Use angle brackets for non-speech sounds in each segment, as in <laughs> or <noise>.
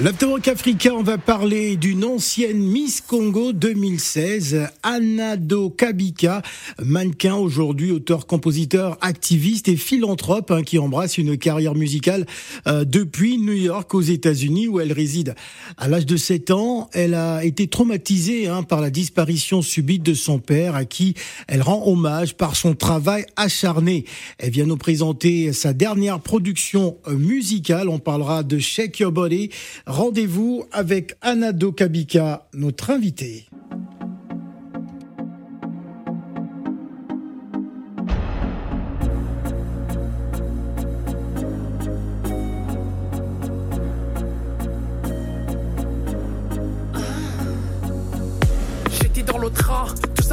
L'Afterwork Africa, on va parler d'une ancienne Miss Congo 2016, Anado Kabika, mannequin aujourd'hui, auteur, compositeur, activiste et philanthrope hein, qui embrasse une carrière musicale euh, depuis New York aux États-Unis où elle réside. À l'âge de 7 ans, elle a été traumatisée hein, par la disparition subite de son père à qui elle rend hommage par son travail acharné. Elle vient nous présenter sa dernière production euh, musicale. On parlera de Shake Your Body Rendez-vous avec Anado Kabika, notre invité.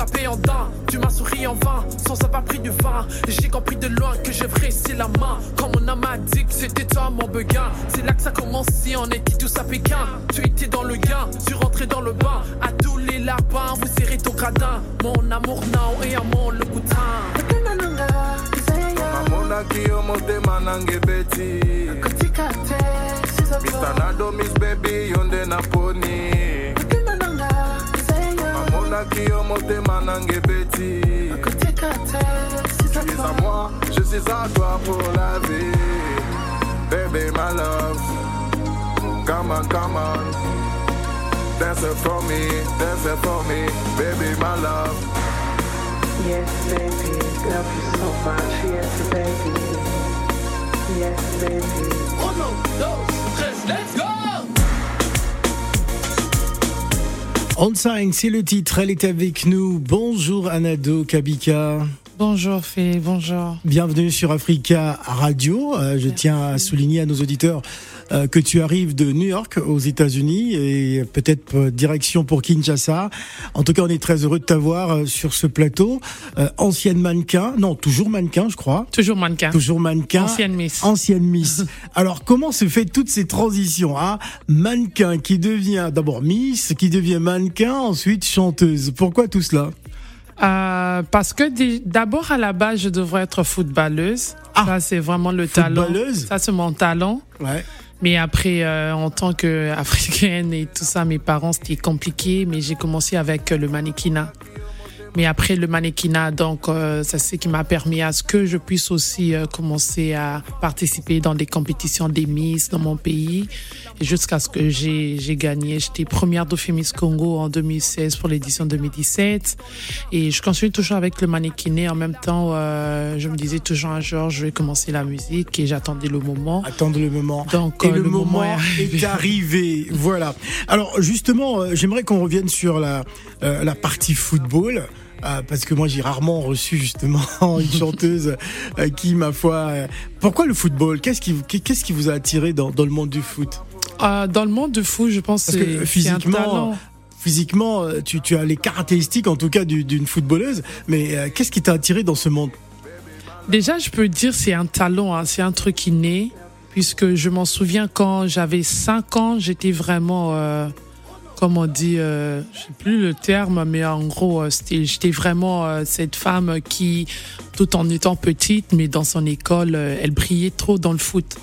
En. Tu m'as souri en vain, sans avoir pris du vin. J'ai compris de loin que je c'est la main. Quand mon âme a dit que c'était toi mon beguin. C'est là que ça commençait, on était tous à Pékin. Tu étais dans le gain, tu rentrais dans le bain. À tous les lapins, vous serrez ton gradin. Mon amour now et amour le boutin. Mr. Nado Miss Baby yonde beti Tu es à moi, je suis à toi pour la vie Baby my love Come on, come on Dance it for me, dance it for me Baby my love Yes, baby, love you so much. Yes, baby. Yes, baby. On Sign, c'est le titre. Elle est avec nous. Bonjour Anado Kabika. Bonjour Phé, bonjour. Bienvenue sur Africa Radio. Euh, je tiens à souligner à nos auditeurs euh, que tu arrives de New York aux États-Unis et peut-être euh, direction pour Kinshasa. En tout cas, on est très heureux de t'avoir euh, sur ce plateau. Euh, ancienne mannequin, non, toujours mannequin, je crois. Toujours mannequin. Toujours mannequin. Ancienne Miss. Ancienne Miss. <laughs> Alors, comment se fait toutes ces transitions hein? Mannequin qui devient d'abord Miss, qui devient mannequin, ensuite chanteuse. Pourquoi tout cela? Euh, parce que d'abord à la base je devrais être footballeuse. Ah. ça c'est vraiment le talent. Footballeuse? Ça c'est mon talent. Ouais. Mais après euh, en tant que africaine et tout ça, mes parents c'était compliqué. Mais j'ai commencé avec le mannequinat. Mais après le mannequinat, donc euh, c'est qui m'a permis à ce que je puisse aussi euh, commencer à participer dans des compétitions des Miss dans mon pays jusqu'à ce que j'ai j'ai gagné. J'étais première Dauphin Miss Congo en 2016 pour l'édition 2017 et je continue toujours avec le mannequinet. En même temps, euh, je me disais toujours un jour je vais commencer la musique et j'attendais le moment. Attendre le moment. Donc, Et euh, le, le moment, moment est est arrivé. Voilà. Alors justement, euh, j'aimerais qu'on revienne sur la euh, la partie football. Euh, parce que moi j'ai rarement reçu justement <laughs> une chanteuse euh, qui ma foi euh, pourquoi le football? Qu'est-ce qui qu'est-ce qui vous a attiré dans, dans le monde du foot? Euh, dans le monde du foot, je pense Parce que un physiquement, physiquement tu, tu as les caractéristiques en tout cas du- d'une footballeuse mais qu'est-ce qui t'a attiré dans ce monde? Déjà, je peux dire c'est un talent, hein, c'est un truc inné, puisque je m'en souviens quand j'avais 5 ans, j'étais vraiment, comme on dit, euh, je sais plus le terme, mais en gros, euh, j'étais vraiment euh, cette femme qui, tout en étant petite, mais dans son école, euh, elle brillait trop dans le foot.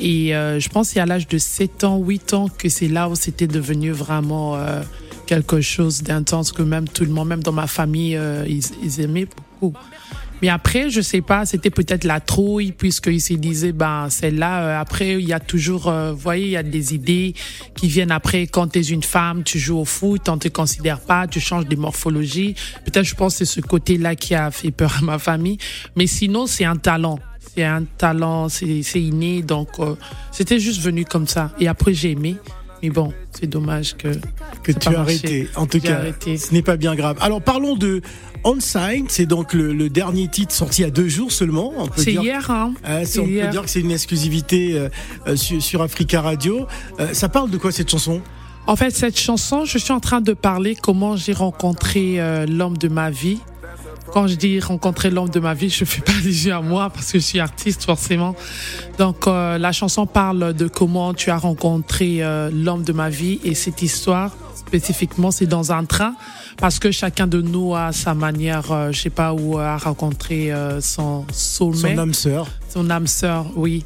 Et euh, je pense c'est à l'âge de 7 ans, 8 ans que c'est là où c'était devenu vraiment euh, quelque chose d'intense que même tout le monde, même dans ma famille, ils aimaient beaucoup. Mais après, je sais pas, c'était peut-être la trouille, puisqu'ils se disaient, ben, celle-là, euh, après, il y a toujours, euh, vous voyez, il y a des idées qui viennent après, quand tu es une femme, tu joues au foot, on te considère pas, tu changes de morphologie. Peut-être, je pense, c'est ce côté-là qui a fait peur à ma famille. Mais sinon, c'est un talent. C'est un talent, c'est inné, donc euh, c'était juste venu comme ça. Et après, j'ai aimé. Mais bon, c'est dommage que que tu as arrêté. En tout cas, arrêté. ce n'est pas bien grave. Alors parlons de Unsigned, c'est donc le, le dernier titre sorti il y a deux jours seulement. On peut c'est hier, hein. Euh, on peut hier. dire que c'est une exclusivité euh, euh, sur, sur Africa Radio. Euh, ça parle de quoi cette chanson? En fait, cette chanson, je suis en train de parler comment j'ai rencontré l'homme de ma vie. Quand je dis rencontrer l'homme de ma vie, je fais <laughs> pas allusion à moi parce que je suis artiste forcément. Donc euh, la chanson parle de comment tu as rencontré euh, l'homme de ma vie et cette histoire spécifiquement c'est dans un train parce que chacun de nous a sa manière, euh, je sais pas où, à rencontrer euh, son soulmate Son âme sœur. son âme sœur, oui.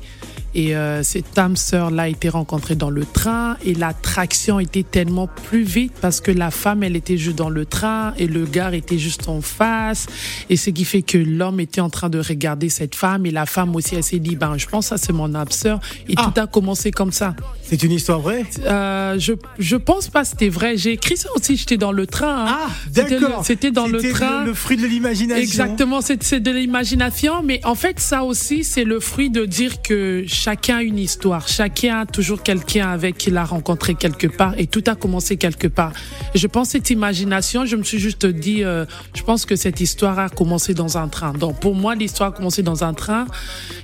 Et euh, cette âme sœur là a été rencontrée dans le train et l'attraction était tellement plus vite parce que la femme elle était juste dans le train et le gars était juste en face et ce qui fait que l'homme était en train de regarder cette femme et la femme aussi elle s'est dit ben je pense que ça c'est mon âme sœur et Ah. tout a commencé comme ça. C'est une histoire vraie? Euh, je je pense pas que c'était vrai. J'ai écrit ça aussi. J'étais dans le train. hein. Ah, le- d'accord. C'était dans le train. Le, fruit de l'imagination. Exactement, c'est de l'imagination, mais en fait, ça aussi, c'est le fruit de dire que chacun a une histoire, chacun a toujours quelqu'un avec qui il a rencontré quelque part, et tout a commencé quelque part. Et je pense cette imagination, je me suis juste dit, euh, je pense que cette histoire a commencé dans un train. Donc pour moi, l'histoire a commencé dans un train,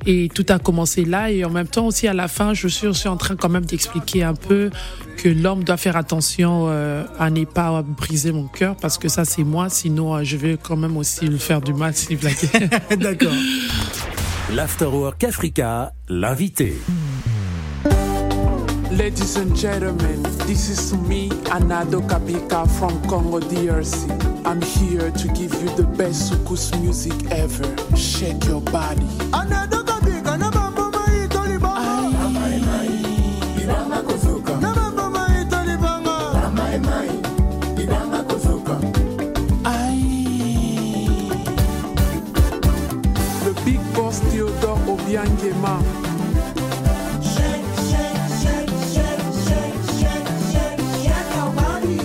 et tout a commencé là, et en même temps aussi à la fin, je suis aussi en train quand même d'expliquer un peu que l'homme doit faire attention euh, à ne pas briser mon cœur parce que ça c'est moi sinon euh, je vais quand même aussi lui faire du mal s'il blague. <laughs> D'accord. L'Afterwork Africa, l'invité. Ladies and gentlemen, this is me, Anado Kapika from Congo DRC. I'm here to give you the best soukous music ever. Shake your body. Shake, shake, shake, shake, shake, shake, shake, shake your body.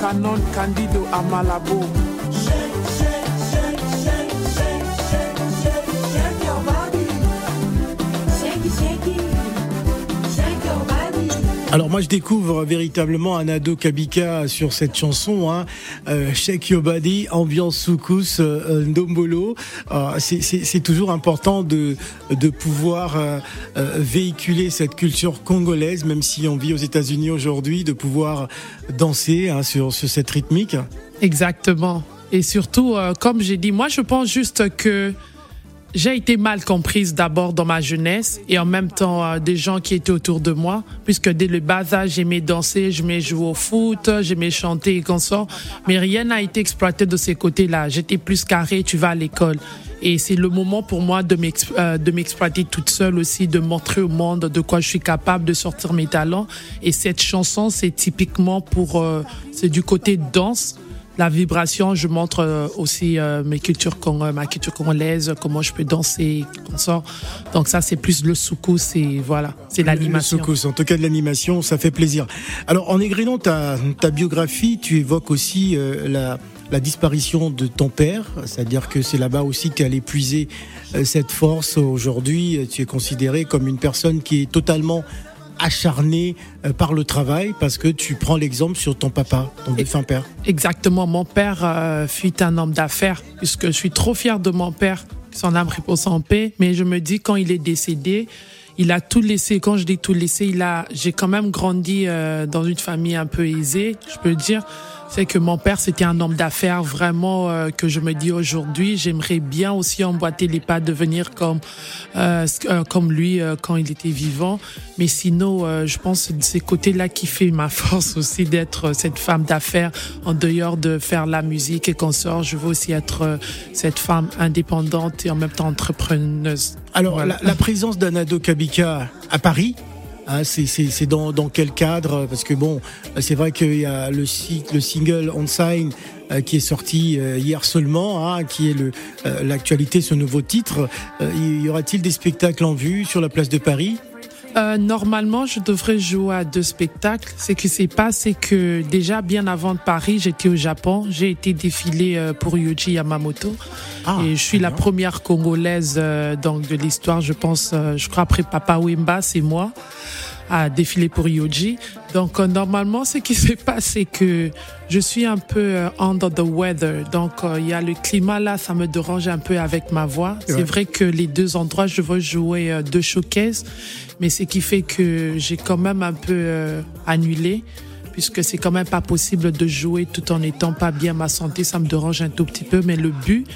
Canon Candido Amalabo. Alors moi je découvre véritablement Anado Kabika sur cette chanson, hein, euh, Shake Your Body, ambiance soukous, euh, euh, ndombolo. C'est- toujours important de, de pouvoir véhiculer cette culture congolaise, même si on vit aux États-Unis aujourd'hui, de pouvoir danser hein, sur, sur cette rythmique. Exactement. Et surtout, comme j'ai dit, moi je pense juste que j'ai été mal comprise d'abord dans ma jeunesse et en même temps euh, des gens qui étaient autour de moi, puisque dès le bas âge, j'aimais danser, j'aimais jouer au foot, j'aimais chanter et consort, mais rien n'a été exploité de ces côtés-là. J'étais plus carré, tu vas à l'école. Et c'est le moment pour moi euh, de m'exploiter toute seule aussi, de montrer au monde de quoi je suis capable, de sortir mes talents. Et cette chanson, c'est typiquement pour, euh, c'est du côté danse. La vibration, je montre euh, aussi euh, mes cultures, cong- ma culture congolaise, comment je peux danser, ça. Donc ça, c'est plus le soukous, c'est voilà, c'est l'animation. Le soukous, en tout cas de l'animation, ça fait plaisir. Alors en égrinant ta, ta biographie, tu évoques aussi euh, la, la disparition de ton père, c'est-à-dire que c'est là-bas aussi qu'elle épuisé euh, cette force. Aujourd'hui, euh, tu es considéré comme une personne qui est totalement acharnée euh, par le travail parce que tu prends l'exemple sur ton papa, ton défunt père. Exactement. Mon père euh, fut un homme d'affaires, puisque je suis trop fière de mon père, son âme repose en paix. Mais je me dis, quand il est décédé, il a tout laissé. Quand je dis tout laissé, il a, j'ai quand même grandi euh, dans une famille un peu aisée, je peux dire. C'est que mon père, c'était un homme d'affaires vraiment euh, que je me dis aujourd'hui, j'aimerais bien aussi emboîter les pas, devenir comme euh, euh, comme lui euh, quand il était vivant. Mais sinon, euh, je pense que c'est côtés-là qui fait ma <laughs> force aussi d'être euh, cette femme d'affaires en dehors de faire la musique et qu'on sort. Je veux aussi être cette femme indépendante et en même temps entrepreneuse. Alors, Voilà. la, la présence d'Anado Kabika à Paris, hein, c'est- dans, dans quel cadre? Parce que bon, c'est vrai qu'il y a le, le single On Sign euh, qui est sorti euh, hier seulement, hein, qui est euh, l'actualité, ce nouveau titre. Y aura-t-il des spectacles en vue sur la place de Paris? Euh, normalement, je devrais jouer à deux spectacles. Ce qui s'est passé, c'est que déjà bien avant de Paris, j'étais au Japon. J'ai été défilée euh, pour Yuji Yamamoto. Ah, et je suis la première Congolaise euh, donc de l'histoire, je pense. euh, je crois après Papa Wemba, c'est moi à défiler pour Yoji. Donc euh, normalement, ce qui se passe, c'est que je suis un peu euh, under the weather. Donc euh, il y a le climat là, ça me dérange un peu avec ma voix. Ouais. C'est vrai que les deux endroits, je veux jouer deux showcases, mais ce qui fait que j'ai quand même un peu annulé. Puisque c'est quand même pas possible de jouer tout en étant pas bien ma santé, ça me dérange un tout petit peu. Mais le but,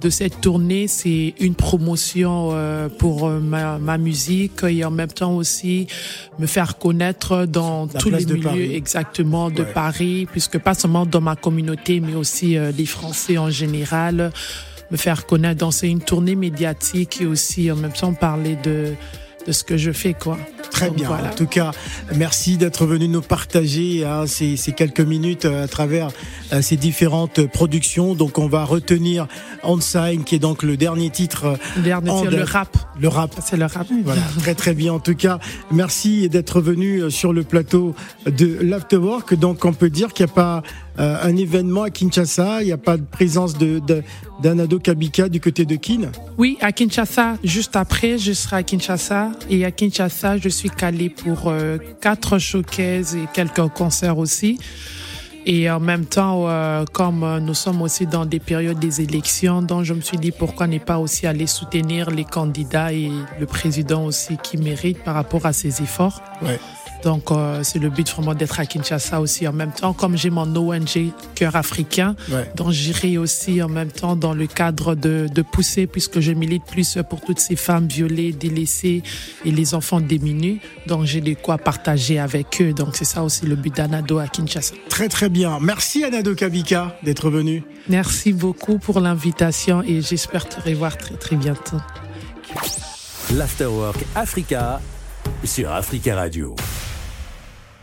de cette tournée, c'est une promotion euh, pour euh, ma, ma musique et en même temps aussi me faire connaître dans La tous les milieux Paris. exactement de Ouais. Paris, puisque pas seulement dans ma communauté, mais aussi euh, les Français en général, me faire connaître. Donc c'est une tournée médiatique et aussi en même temps parler de de ce que je fais, quoi. Très Donc, bien. voilà. En tout cas, merci d'être venu nous partager hein, ces, ces quelques minutes euh, à travers euh, ces différentes productions. Donc, on va retenir Onsign, qui est donc le dernier titre, euh, Le dernier, de- le rap. le rap. C'est le rap. Voilà, très très bien. En tout cas, merci d'être venu euh, sur le plateau de l'Afterwork. Donc, on peut dire qu'il n'y a pas euh, un événement à Kinshasa, il n'y a pas de présence de, de- d'Anado Kabika du côté de Kin. Oui, à Kinshasa, juste après, je serai à Kinshasa. Et à Kinshasa, je suis calée pour euh, quatre showcases et quelques concerts aussi. Et en même temps, euh, comme euh, nous sommes aussi dans des périodes des élections, donc je me suis dit pourquoi ne pas aussi aller soutenir les candidats et le président aussi qui mérite par rapport à ses efforts. Donc euh, c'est le but vraiment d'être à Kinshasa aussi en même temps, comme j'ai mon ONG Cœur africain, Ouais. donc j'irai aussi en même temps dans le cadre de, de pousser, puisque je milite plus pour toutes ces femmes violées, délaissées et les enfants démunis. Donc j'ai de quoi partager avec eux. Donc c'est ça aussi le but d'Anado à Kinshasa. Très très bien. Merci Anado Kabika d'être venu. Merci beaucoup pour l'invitation et j'espère te revoir très très bientôt. L'Afterwork Africa sur Africa Radio.